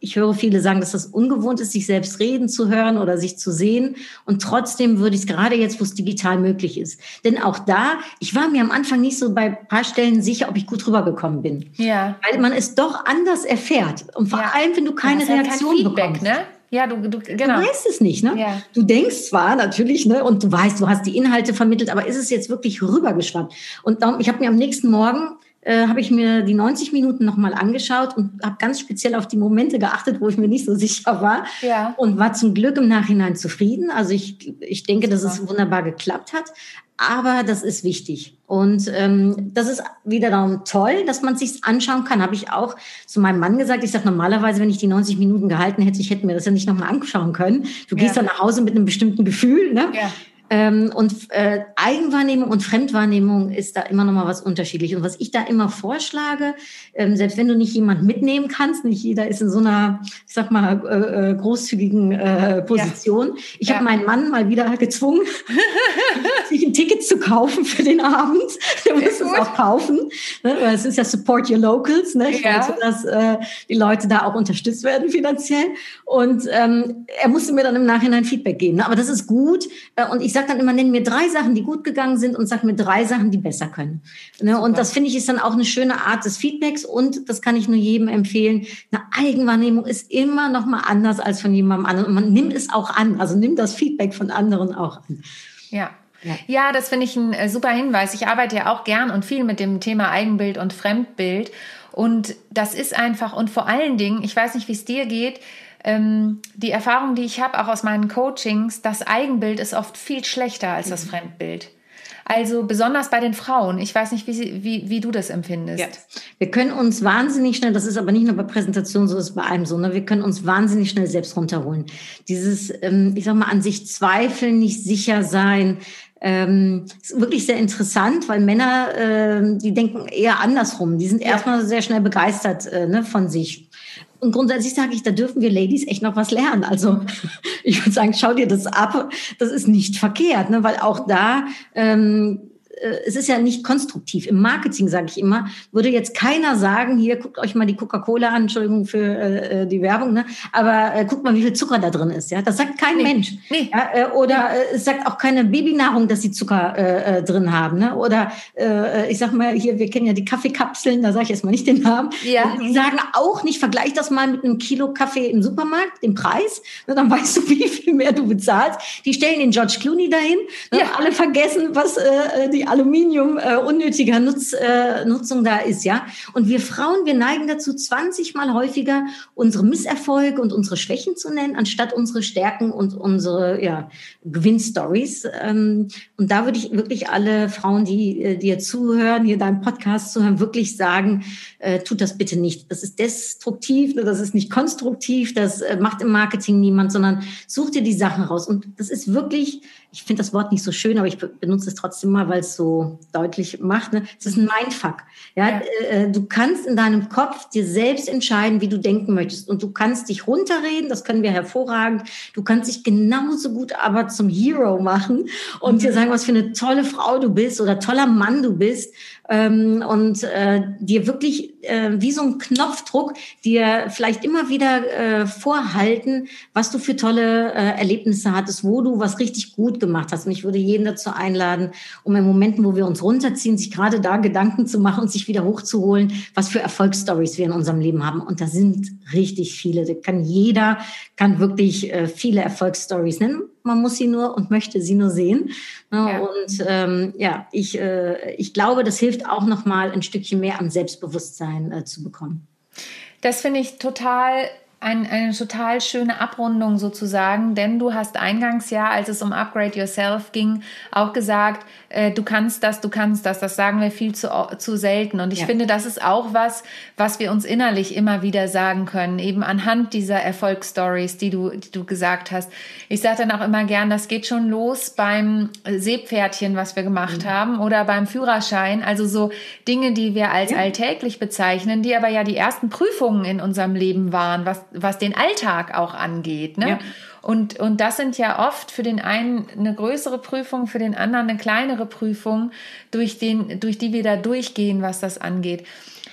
ich höre viele sagen, dass das ungewohnt ist, sich selbst reden zu hören oder sich zu sehen. Und trotzdem würde ich es gerade jetzt, wo es digital möglich ist. Denn auch da, ich war mir am Anfang nicht so bei ein paar Stellen sicher, ob ich gut rübergekommen bin. Ja. Weil man es doch anders erfährt. Und vor ja. allem, wenn du keine Reaktion kein Feedback, bekommst. Ne? Ja, du, du, genau. du weißt es nicht, ne? Ja. Du denkst zwar natürlich, ne, und du weißt, du hast die Inhalte vermittelt, aber ist es jetzt wirklich rübergeschwappt? Und darum, ich habe mir am nächsten Morgen äh, habe ich mir die 90 Minuten nochmal angeschaut und habe ganz speziell auf die Momente geachtet, wo ich mir nicht so [laughs] sicher war ja. und war zum Glück im Nachhinein zufrieden. Also ich, ich denke, dass es wunderbar geklappt hat. Aber das ist wichtig. Und ähm, das ist wiederum toll, dass man sich anschauen kann. Habe ich auch zu meinem Mann gesagt. Ich sage normalerweise, wenn ich die 90 Minuten gehalten hätte, ich hätte mir das ja nicht nochmal anschauen können. Du gehst ja. dann nach Hause mit einem bestimmten Gefühl. Ne? Ja. Ähm, und äh, Eigenwahrnehmung und Fremdwahrnehmung ist da immer noch mal was unterschiedlich. Und was ich da immer vorschlage, ähm, selbst wenn du nicht jemand mitnehmen kannst, nicht jeder ist in so einer, ich sag mal, äh, äh großzügigen äh, Position. Ja. Ich ja. habe meinen Mann mal wieder gezwungen, [laughs] sich ein Ticket zu kaufen für den Abend. Der muss es auch kaufen. Ne? Weil es ist ja Support Your Locals. Ne? Ich ja. wollte, dass äh, die Leute da auch unterstützt werden finanziell. Und ähm, er musste mir dann im Nachhinein Feedback geben. Ne? Aber das ist gut. Äh, und ich sage dann immer, nenn mir drei Sachen, die gut gegangen sind und sag mir drei Sachen, die besser können. Ne? Und das finde ich ist dann auch eine schöne Art des Feedbacks und das kann ich nur jedem empfehlen. Eine Eigenwahrnehmung ist immer noch mal anders als von jemandem anderen und man nimmt es auch an, also nimmt das Feedback von anderen auch an. Ja. Ja. das finde ich ein äh, super Hinweis. Ich arbeite ja auch gern und viel mit dem Thema Eigenbild und Fremdbild. Und das ist einfach, und vor allen Dingen, ich weiß nicht, wie es dir geht, ähm, die Erfahrung, die ich habe, auch aus meinen Coachings, das Eigenbild ist oft viel schlechter als das mhm. Fremdbild. Also besonders bei den Frauen. Ich weiß nicht, wie, sie, wie, wie du das empfindest. Ja. Wir können uns wahnsinnig schnell, das ist aber nicht nur bei Präsentationen so, ist bei einem so, ne? wir können uns wahnsinnig schnell selbst runterholen. Dieses, ähm, ich sag mal, an sich zweifeln, nicht sicher sein, ähm, ist wirklich sehr interessant, weil Männer, äh, die denken eher andersrum. Die sind ja. erstmal sehr schnell begeistert äh, ne, von sich. Und grundsätzlich sage ich, da dürfen wir Ladies echt noch was lernen. Also [laughs] ich würde sagen, schau dir das ab. Das ist nicht verkehrt, ne? weil auch da ähm, äh, es ist ja nicht konstruktiv. Im Marketing, sage ich immer, würde jetzt keiner sagen, hier, guckt euch mal die Coca-Cola an, Entschuldigung für äh, äh, die Werbung, ne? aber äh, guckt mal, wie viel Zucker da drin ist. Ja? Das sagt kein nee. Mensch. Nee. Ja? Äh, oder äh, es sagt auch keine Babynahrung, dass sie Zucker äh, äh, drin haben. Ne? Oder äh, ich sag mal, hier, wir kennen ja die Kaffeekapseln, da sage ich erstmal nicht den Namen. Ja. Die sagen auch nicht, vergleich das mal mit einem Kilo Kaffee im Supermarkt, den Preis. Ne? Dann weißt du, [laughs] wie viel mehr du bezahlst. Die stellen den George Clooney dahin. Ne? Ja. Alle vergessen, was äh, die Aluminium äh, unnötiger Nutz, äh, Nutzung da ist, ja. Und wir Frauen, wir neigen dazu, 20 mal häufiger unsere Misserfolge und unsere Schwächen zu nennen, anstatt unsere Stärken und unsere ja, Gewinnstories. Ähm, und da würde ich wirklich alle Frauen, die äh, dir zuhören, hier deinem Podcast zuhören, wirklich sagen, äh, tut das bitte nicht. Das ist destruktiv, ne, das ist nicht konstruktiv, das äh, macht im Marketing niemand, sondern such dir die Sachen raus. Und das ist wirklich, ich finde das Wort nicht so schön, aber ich benutze es trotzdem mal, weil es so deutlich macht. Ne? Es ist ein Mindfuck. Ja? ja. Äh, du kannst in deinem Kopf dir selbst entscheiden, wie du denken möchtest. Und du kannst dich runterreden, das können wir hervorragend. Du kannst dich genauso gut aber zum Hero machen und mhm. dir sagen, was für eine tolle Frau du bist oder toller Mann du bist ähm, und äh, dir wirklich äh, wie so ein Knopfdruck dir vielleicht immer wieder äh, vorhalten, was du für tolle äh, Erlebnisse hattest, wo du was richtig gut gemacht hast. Und ich würde jeden dazu einladen, um in Momenten, wo wir uns runterziehen, sich gerade da Gedanken zu machen und sich wieder hochzuholen, was für Erfolgsstories wir in unserem Leben haben. Und da sind richtig viele. Da kann jeder, kann wirklich äh, viele Erfolgsstories nennen. Man muss sie nur und möchte sie nur sehen. Ne? Ja. Und ähm, ja, ich, äh, ich glaube, das hilft auch noch mal ein Stückchen mehr an Selbstbewusstsein äh, zu bekommen. Das finde ich total ein, eine total schöne Abrundung sozusagen, denn du hast eingangs ja, als es um Upgrade Yourself ging, auch gesagt, äh, du kannst das, du kannst das. Das sagen wir viel zu, zu selten. Und ich ja. finde, das ist auch was, was wir uns innerlich immer wieder sagen können, eben anhand dieser Erfolgsstories, die du, die du gesagt hast. Ich sage dann auch immer gern, das geht schon los beim Seepferdchen, was wir gemacht mhm. haben, oder beim Führerschein. Also so Dinge, die wir als ja. alltäglich bezeichnen, die aber ja die ersten Prüfungen in unserem Leben waren, was was den Alltag auch angeht. Ne? Ja. Und, und das sind ja oft für den einen eine größere Prüfung, für den anderen eine kleinere Prüfung, durch, den, durch die wir da durchgehen, was das angeht.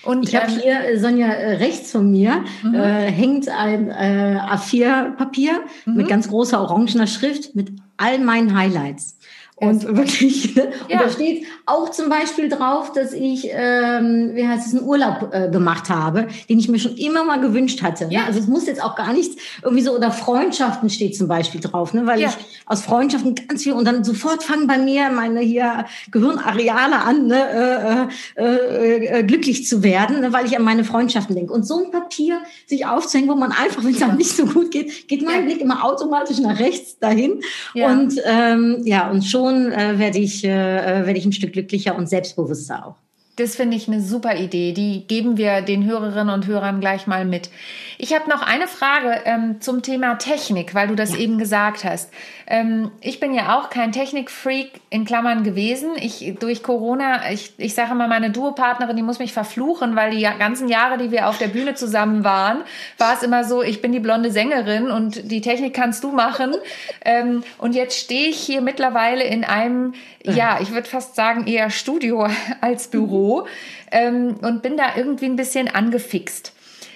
Und, ich habe ähm, hier, äh, Sonja, äh, rechts von mir mhm. äh, hängt ein äh, A4-Papier mhm. mit ganz großer orangener Schrift mit all meinen Highlights. Und ja, wirklich, ne? ja. und da steht auch zum Beispiel drauf, dass ich, ähm, wie heißt es, einen Urlaub äh, gemacht habe, den ich mir schon immer mal gewünscht hatte. Ne? Ja. Also es muss jetzt auch gar nichts irgendwie so, oder Freundschaften steht zum Beispiel drauf, ne? weil ich aus Freundschaften ganz viel, und dann sofort fangen bei mir meine hier Gehirnareale an, ne? äh, äh, äh, glücklich zu werden, ne? weil ich an meine Freundschaften denke. Und so ein Papier sich aufzuhängen, wo man einfach, wenn es einem nicht so gut geht, geht mein Blick immer automatisch nach rechts dahin. Und ähm, ja, und schon schon äh, werde ich, äh, äh, werde ich ein Stück glücklicher und selbstbewusster auch. Das finde ich eine super Idee. Die geben wir den Hörerinnen und Hörern gleich mal mit. Ich habe noch eine Frage ähm, zum Thema Technik, weil du das ja. eben gesagt hast. Ähm, ich bin ja auch kein Technikfreak in Klammern gewesen. Ich durch Corona, ich, ich sage mal, meine Duopartnerin, die muss mich verfluchen, weil die ganzen Jahre, die wir auf der Bühne zusammen waren, war es immer so, ich bin die blonde Sängerin und die Technik kannst du machen. [laughs] ähm, und jetzt stehe ich hier mittlerweile in einem, ja, ich würde fast sagen, eher Studio [laughs] als Büro ähm, und bin da irgendwie ein bisschen angefixt.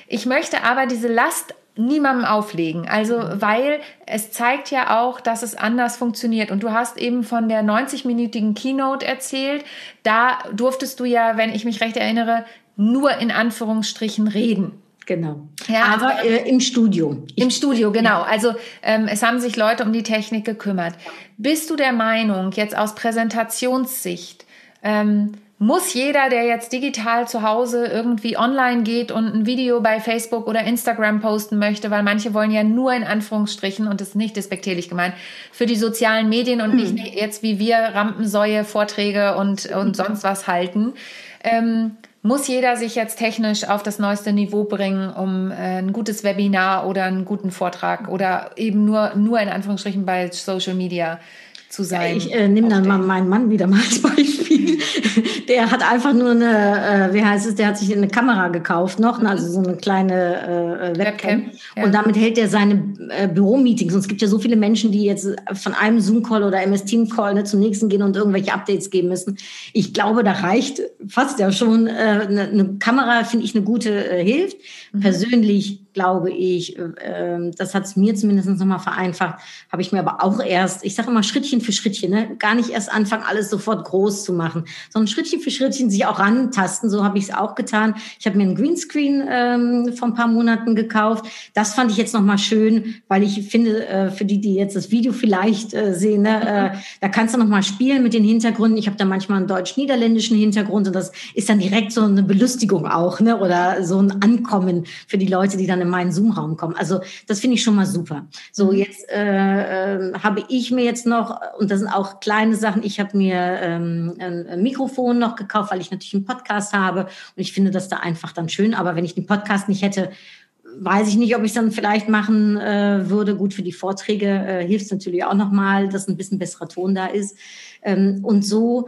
Ich möchte aber diese Last niemandem auflegen. Also, weil es zeigt ja auch, dass es anders funktioniert. Und du hast eben von der 90-minütigen Keynote erzählt. Da durftest du ja, wenn ich mich recht erinnere, nur in Anführungsstrichen reden. Genau. Ja, aber äh, im Studio. Im Studio, genau. Ja. Also ähm, es haben sich Leute um die Technik gekümmert. Bist du der Meinung, jetzt aus Präsentationssicht, ähm, muss jeder, der jetzt digital zu Hause irgendwie online geht und ein Video bei Facebook oder Instagram posten möchte, weil manche wollen ja nur in Anführungsstrichen und das ist nicht despektierlich gemeint, für die sozialen Medien und hm. nicht jetzt wie wir Rampensäue, Vorträge und, und sonst was halten. Ähm, muss jeder sich jetzt technisch auf das neueste Niveau bringen, um äh, ein gutes Webinar oder einen guten Vortrag oder eben nur, nur in Anführungsstrichen bei Social Media zu sein. Ich äh, nehme dann mal meinen Mann wieder mal als [laughs] Beispiel. Der hat einfach nur eine, äh, wie heißt es, der hat sich eine Kamera gekauft noch, ne, also so eine kleine äh, Webcam. Webcam ja. Und damit hält er seine äh, Büromeetings. Und es gibt ja so viele Menschen, die jetzt von einem Zoom-Call oder MS-Team-Call ne, zum nächsten gehen und irgendwelche Updates geben müssen. Ich glaube, da reicht fast ja schon äh, eine, eine Kamera, finde ich, eine gute äh, Hilft. Mhm. Persönlich glaube ich, äh, das hat es mir zumindest nochmal vereinfacht, habe ich mir aber auch erst, ich sage immer Schrittchen für Schrittchen, ne? gar nicht erst anfangen, alles sofort groß zu machen, sondern Schrittchen für Schrittchen sich auch rantasten. So habe ich es auch getan. Ich habe mir einen Greenscreen ähm, vor ein paar Monaten gekauft. Das fand ich jetzt nochmal schön, weil ich finde, äh, für die, die jetzt das Video vielleicht äh, sehen, ne, äh, [laughs] da kannst du nochmal spielen mit den Hintergründen. Ich habe da manchmal einen deutsch-niederländischen Hintergrund und das ist dann direkt so eine Belustigung auch, ne? oder so ein Ankommen für die Leute, die dann in meinen Zoom-Raum kommen. Also das finde ich schon mal super. So, mhm. jetzt äh, äh, habe ich mir jetzt noch, und das sind auch kleine Sachen, ich habe mir ähm, ein Mikrofon noch gekauft, weil ich natürlich einen Podcast habe und ich finde das da einfach dann schön. Aber wenn ich den Podcast nicht hätte, weiß ich nicht, ob ich es dann vielleicht machen äh, würde. Gut, für die Vorträge äh, hilft es natürlich auch nochmal, dass ein bisschen besserer Ton da ist. Ähm, und so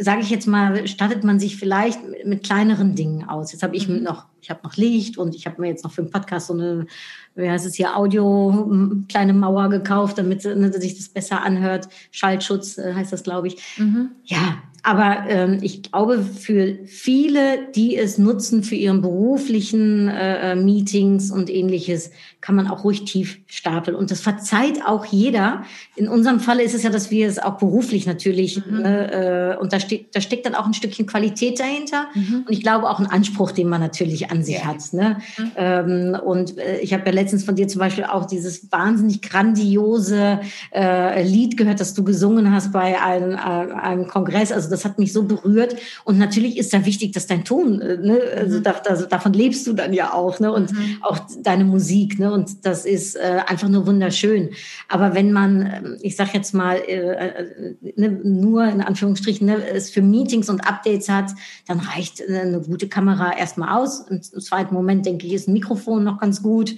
sage ich jetzt mal, stattet man sich vielleicht mit, kleineren Dingen aus. Jetzt habe ich mhm. noch, ich habe noch Licht und ich habe mir jetzt noch für den Podcast so eine, wie heißt es hier, Audio kleine Mauer gekauft, damit ne, sich das besser anhört. Schallschutz äh, heißt das, glaube ich. Mhm. Ja, aber ähm, ich glaube, für viele, die es nutzen für ihren beruflichen äh, äh, Meetings und ähnliches, kann man auch ruhig tief stapeln. Und das verzeiht auch jeder. In unserem Falle ist es ja, dass wir es auch beruflich natürlich, mhm. äh, und da, steht, da steckt dann auch ein Stückchen Qualität dahinter. Mhm. Und ich glaube auch ein Anspruch, den man natürlich an sich hat. Ne? Mhm. Ähm, und äh, ich habe ja letztens von dir zum Beispiel auch dieses wahnsinnig grandiose äh, Lied gehört, das du gesungen hast bei einem, äh, einem Kongress. Also das hat mich so berührt. Und natürlich ist da wichtig, dass dein Ton, äh, ne, also, mhm. da, also davon lebst du dann ja auch, ne? Und mhm. auch deine Musik, ne? Und das ist äh, einfach nur wunderschön. Aber wenn man, ähm, ich sag jetzt mal, äh, äh, ne, nur in Anführungsstrichen ne, es für Meetings und Updates hat, dann reicht äh, eine gute Kamera erstmal aus. Im zweiten Moment denke ich, ist ein Mikrofon noch ganz gut.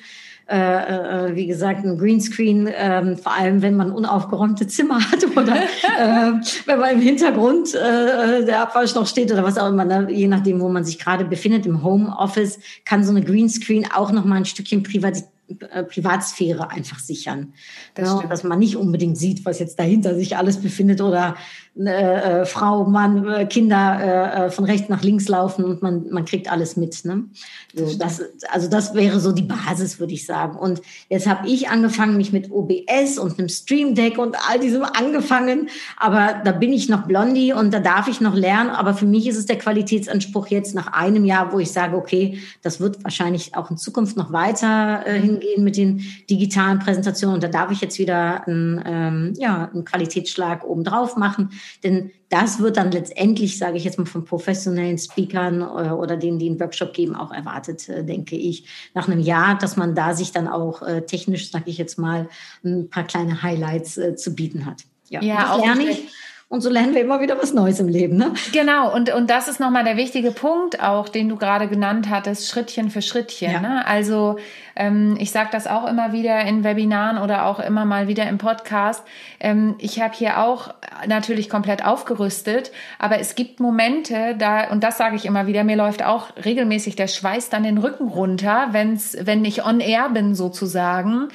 Äh, äh, wie gesagt, ein Greenscreen, äh, vor allem wenn man unaufgeräumte Zimmer [laughs] hat oder äh, wenn man im Hintergrund äh, äh, der Abwasch noch steht oder was auch immer, ne? je nachdem, wo man sich gerade befindet, im Homeoffice, kann so eine Greenscreen auch noch mal ein Stückchen Privat äh, Privatsphäre einfach sichern. Das ja, dass man nicht unbedingt sieht, was jetzt dahinter sich alles befindet oder äh, äh, Frau, Mann, äh, Kinder äh, äh, von rechts nach links laufen und man, man kriegt alles mit. Ne? So, das, also das wäre so die Basis, würde ich sagen. Und jetzt habe ich angefangen, mich mit OBS und einem Stream Deck und all diesem angefangen. Aber da bin ich noch Blondie und da darf ich noch lernen. Aber für mich ist es der Qualitätsanspruch jetzt nach einem Jahr, wo ich sage, okay, das wird wahrscheinlich auch in Zukunft noch weiter äh, hingehen mit den digitalen Präsentationen. Und da darf ich jetzt wieder einen, ähm, ja, einen Qualitätsschlag obendrauf machen. Denn das wird dann letztendlich, sage ich jetzt mal, von professionellen Speakern äh, oder denen, die einen Workshop geben, auch erwartet, äh, denke ich, nach einem Jahr, dass man da sich dann auch äh, technisch, sage ich jetzt mal, ein paar kleine Highlights zu bieten hat. Ja, ja auch lerne ich. Und so lernen wir immer wieder was Neues im Leben. Ne? Genau, und, und das ist nochmal der wichtige Punkt auch, den du gerade genannt hattest, Schrittchen für Schrittchen. Ja. Ne? Also ähm, ich sage das auch immer wieder in Webinaren oder auch immer mal wieder im Podcast. Ähm, ich habe hier auch natürlich komplett aufgerüstet, aber es gibt Momente, da, und das sage ich immer wieder, mir läuft auch regelmäßig der Schweiß dann den Rücken runter, wenn's, wenn ich on air bin sozusagen.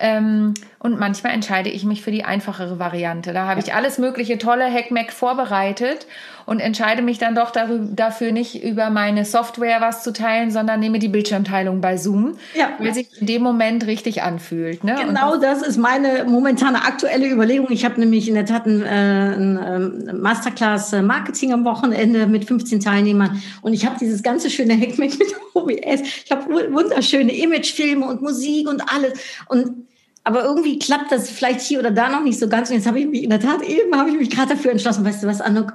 Ähm, und manchmal entscheide ich mich für die einfachere Variante. Da habe ich alles mögliche tolle Hackmack vorbereitet und entscheide mich dann doch darüber, dafür nicht über meine Software was zu teilen, sondern nehme die Bildschirmteilung bei Zoom, ja. weil sich in dem Moment richtig anfühlt. Ne? Genau, das, das, ist meine momentane aktuelle Überlegung. Ich habe nämlich in der Tat ein, äh, ein ähm, Masterclass äh, Marketing am Wochenende mit 15 Teilnehmern und ich habe dieses ganze schöne Hackmack [laughs] mit OBS. Ich habe wunderschöne Imagefilme und Musik und alles und aber irgendwie klappt das vielleicht hier oder da noch nicht so ganz. Und jetzt habe ich mich in der Tat eben habe ich mich gerade dafür entschlossen. Weißt du was, Anuk?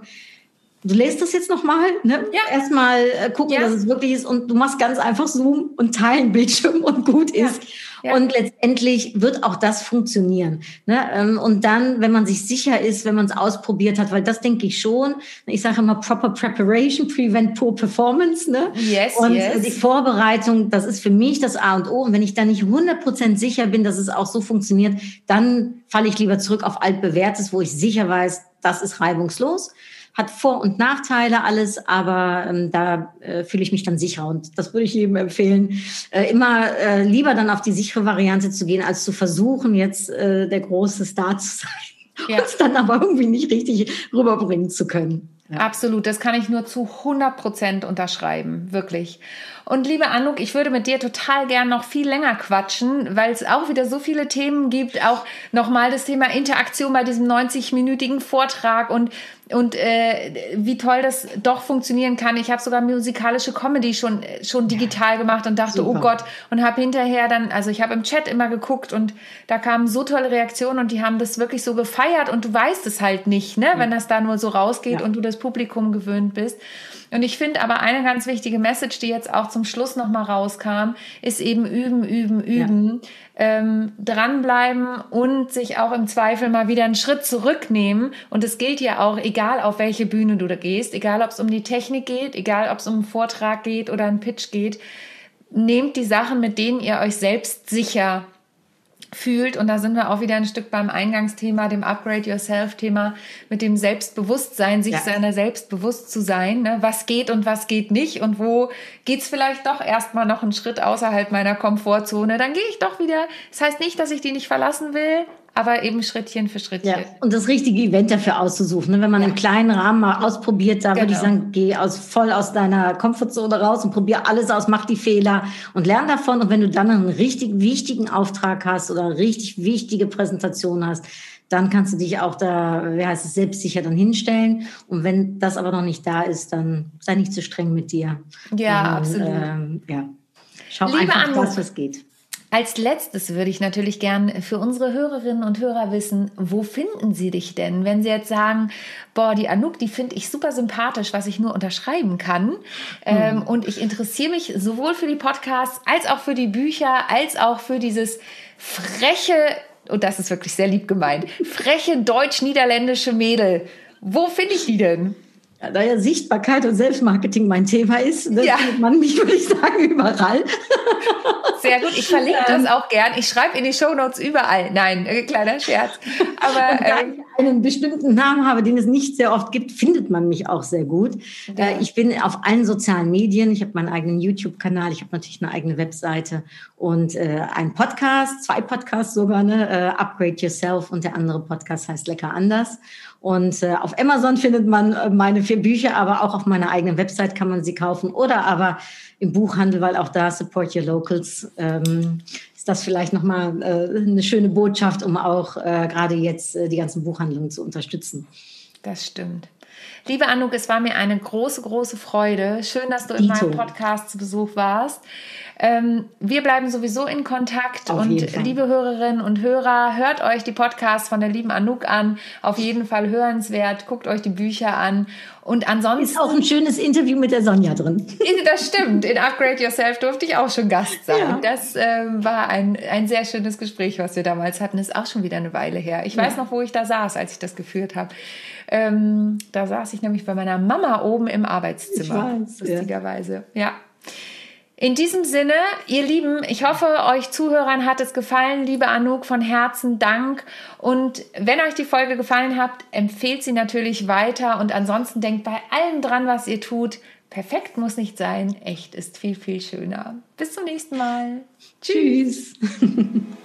Du lässt das jetzt nochmal, ne? Ja. Erstmal äh, gucken, ja. dass es wirklich ist und du machst ganz einfach Zoom und teilen Bildschirm und gut ist. Ja. Und letztendlich wird auch das funktionieren. Ne? Ähm, und dann, wenn man sich sicher ist, wenn man es ausprobiert hat, weil das denke ich schon, ich sage immer proper preparation, prevent poor performance. Ne? Yes, und yes. die Vorbereitung, das ist für mich das A und O. Und wenn ich da nicht 100% sicher bin, dass es auch so funktioniert, dann falle ich lieber zurück auf altbewährtes, wo ich sicher weiß, das ist reibungslos hat Vor- und Nachteile alles, aber ähm, da äh, fühle ich mich dann sicher und das würde ich jedem empfehlen, äh, immer äh, lieber dann auf die sichere Variante zu gehen, als zu versuchen, jetzt äh, der große Star zu [laughs] sein ja. und es dann aber irgendwie nicht richtig rüberbringen zu können. Ja. Absolut, das kann ich nur zu 100 Prozent unterschreiben, wirklich. Und liebe Anuk, ich würde mit dir total gern noch viel länger quatschen, weil es auch wieder so viele Themen gibt. Auch nochmal das Thema Interaktion bei diesem 90-minütigen Vortrag und und äh, wie toll das doch funktionieren kann. Ich habe sogar musikalische Comedy schon schon digital gemacht und dachte, oh super. oh Gott, und habe hinterher dann, also ich habe im Chat immer geguckt und da kamen so tolle Reaktionen und die haben das wirklich so gefeiert und du weißt es halt nicht, ne, ja. wenn das da nur so rausgeht ja. und du das Publikum gewöhnt bist. Und ich finde aber eine ganz wichtige Message, die jetzt auch zum Schluss nochmal rauskam, ist eben üben, üben, üben, ja. ähm, dranbleiben und sich auch im Zweifel mal wieder einen Schritt zurücknehmen. Und es gilt ja auch, egal auf welche Bühne du da gehst, egal ob es um die Technik geht, egal ob es um einen Vortrag geht oder einen Pitch geht, nehmt die Sachen, mit denen ihr euch selbst sicher fühlt. Und da sind wir auch wieder ein Stück beim Eingangsthema, dem Upgrade Yourself-Thema, mit dem Selbstbewusstsein, sich ja. seiner selbst bewusst zu sein. Ne? Was geht und was geht nicht und wo geht's vielleicht doch erstmal noch einen Schritt außerhalb meiner Komfortzone. Dann gehe ich doch wieder. Das heißt nicht, dass ich die nicht verlassen will, aber eben Schrittchen für Schrittchen. Ja, und das richtige Event dafür auszusuchen. Ne? Wenn man ja. im kleinen Rahmen mal ausprobiert, da genau. würde ich genau. sagen, geh aus, voll aus deiner Komfortzone raus und probier alles aus, mach die Fehler und lern davon. Und wenn du dann einen richtig wichtigen Auftrag hast oder eine richtig wichtige Präsentation hast, dann kannst du dich auch da, wie heißt es, selbstsicher dann hinstellen. Und wenn das aber noch nicht da ist, dann sei nicht zu streng mit dir. Ja, und, absolut. Ähm, ja. Schau Liebe einfach, Anruf, das, was geht. Als letztes würde ich natürlich gern für unsere Hörerinnen und Hörer wissen, wo finden sie dich denn? Wenn sie jetzt sagen, boah, die Anouk, die finde ich super sympathisch, was ich nur unterschreiben kann. Mhm. Ähm, und ich interessiere mich sowohl für die Podcasts als auch für die Bücher, als auch für dieses freche, und das ist wirklich sehr lieb gemeint, [laughs] freche deutsch-niederländische Mädel. Wo finde ich die denn? da ja Sichtbarkeit und Selbstmarketing mein Thema ist, ne, ja. findet man mich, würde ich sagen, überall. [laughs] Sehr gut, ich verlinke das auch gern. Ich schreibe in die Shownotes überall. Nein, äh, kleiner Scherz. Aber ähm, einen bestimmten Namen habe, den es nicht sehr oft gibt, findet man mich auch sehr gut. Ja. Äh, ich bin auf allen sozialen Medien. Ich habe meinen eigenen YouTube-Kanal. Ich habe natürlich eine eigene Webseite und äh, einen Podcast, zwei Podcasts sogar, ne? Äh, Upgrade Yourself und der andere Podcast heißt Lecker anders. Und äh, auf Amazon findet man äh, meine vier Bücher, aber auch auf meiner eigenen Website kann man sie kaufen oder aber im Buchhandel, weil auch da Support Your Locals ähm, ist das vielleicht nochmal äh, eine schöne Botschaft, um auch äh, gerade jetzt äh, die ganzen Buchhandlungen zu unterstützen. Das stimmt. Liebe Anouk, es war mir eine große, große Freude. Schön, dass du in Dito. meinem Podcast zu Besuch warst. Ähm, wir bleiben sowieso in Kontakt Auf und liebe Hörerinnen und Hörer, hört euch die Podcasts von der lieben Anouk an. Auf jeden Fall hörenswert. Guckt euch die Bücher an. Und ansonsten. Ist auch ein schönes Interview mit der Sonja drin. [laughs] Das stimmt. In Upgrade Yourself durfte ich auch schon Gast sein. Ja. Das ähm, war ein, ein sehr schönes Gespräch, was wir damals hatten. Ist auch schon wieder eine Weile her. Ich weiß ja. noch, wo ich da saß, als ich das geführt habe. Ähm, da saß ich nämlich bei meiner Mama oben im Arbeitszimmer. Ich weiß, lustigerweise. ja. In diesem Sinne, ihr Lieben, ich hoffe, euch Zuhörern hat es gefallen. Liebe Anouk, von Herzen Dank. Und wenn euch die Folge gefallen hat, empfehlt sie natürlich weiter. Und ansonsten denkt bei allem dran, was ihr tut. Perfekt muss nicht sein. Echt ist viel, viel schöner. Bis zum nächsten Mal. Tschüss. [laughs]